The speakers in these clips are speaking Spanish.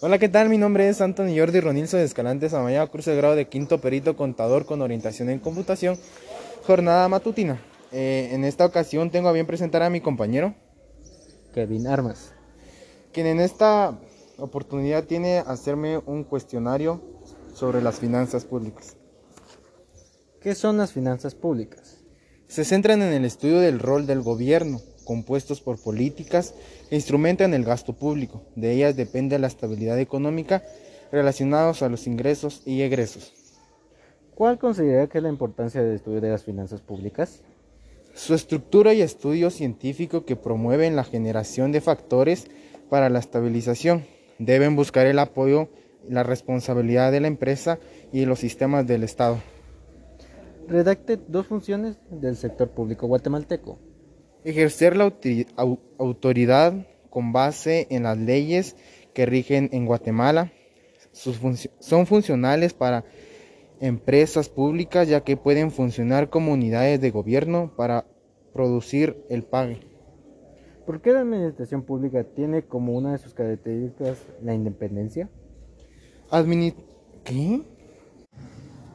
Hola, ¿qué tal? Mi nombre es Anthony Jordi Ronilso de Escalante Samaya, curso de grado de quinto perito contador con orientación en computación, jornada matutina. Eh, en esta ocasión tengo a bien presentar a mi compañero Kevin Armas, quien en esta oportunidad tiene hacerme un cuestionario sobre las finanzas públicas. ¿Qué son las finanzas públicas? Se centran en el estudio del rol del gobierno, compuestos por políticas que instrumentan el gasto público. De ellas depende la estabilidad económica relacionados a los ingresos y egresos. ¿Cuál considera que es la importancia del estudio de las finanzas públicas? Su estructura y estudio científico que promueven la generación de factores para la estabilización. Deben buscar el apoyo la responsabilidad de la empresa y los sistemas del Estado. Redacte dos funciones del sector público guatemalteco. Ejercer la autoridad con base en las leyes que rigen en Guatemala. son funcionales para empresas públicas ya que pueden funcionar como unidades de gobierno para producir el pague. ¿Por qué la administración pública tiene como una de sus características la independencia? ¿Qué?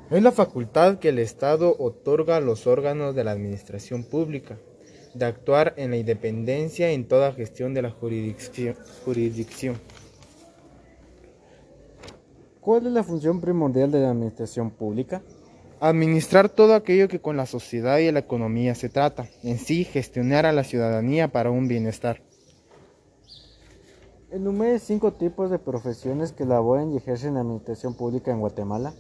Es la facultad que el Estado otorga a los órganos de la administración pública de actuar en la independencia en toda gestión de la jurisdicción. ¿Cuál es la función primordial de la administración pública? Administrar todo aquello que con la sociedad y la economía se trata, en sí gestionar a la ciudadanía para un bienestar. Enumere cinco tipos de profesiones que laboran y ejercen la administración pública en Guatemala.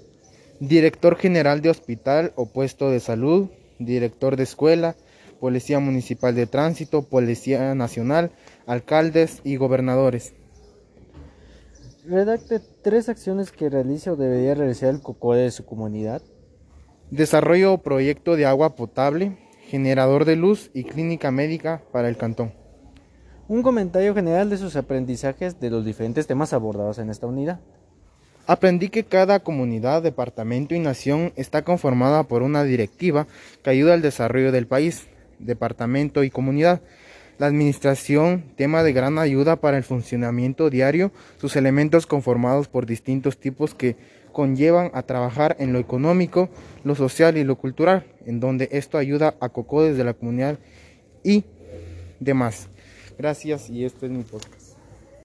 Director general de hospital o puesto de salud, director de escuela, policía municipal de tránsito, policía nacional, alcaldes y gobernadores. Redacte tres acciones que realice o debería realizar el COCODE de su comunidad. Desarrollo o proyecto de agua potable, generador de luz y clínica médica para el cantón. Un comentario general de sus aprendizajes de los diferentes temas abordados en esta unidad. Aprendí que cada comunidad, departamento y nación está conformada por una directiva que ayuda al desarrollo del país, departamento y comunidad. La administración, tema de gran ayuda para el funcionamiento diario, sus elementos conformados por distintos tipos que conllevan a trabajar en lo económico, lo social y lo cultural, en donde esto ayuda a COCODES de la comunidad y demás. Gracias y este es mi podcast.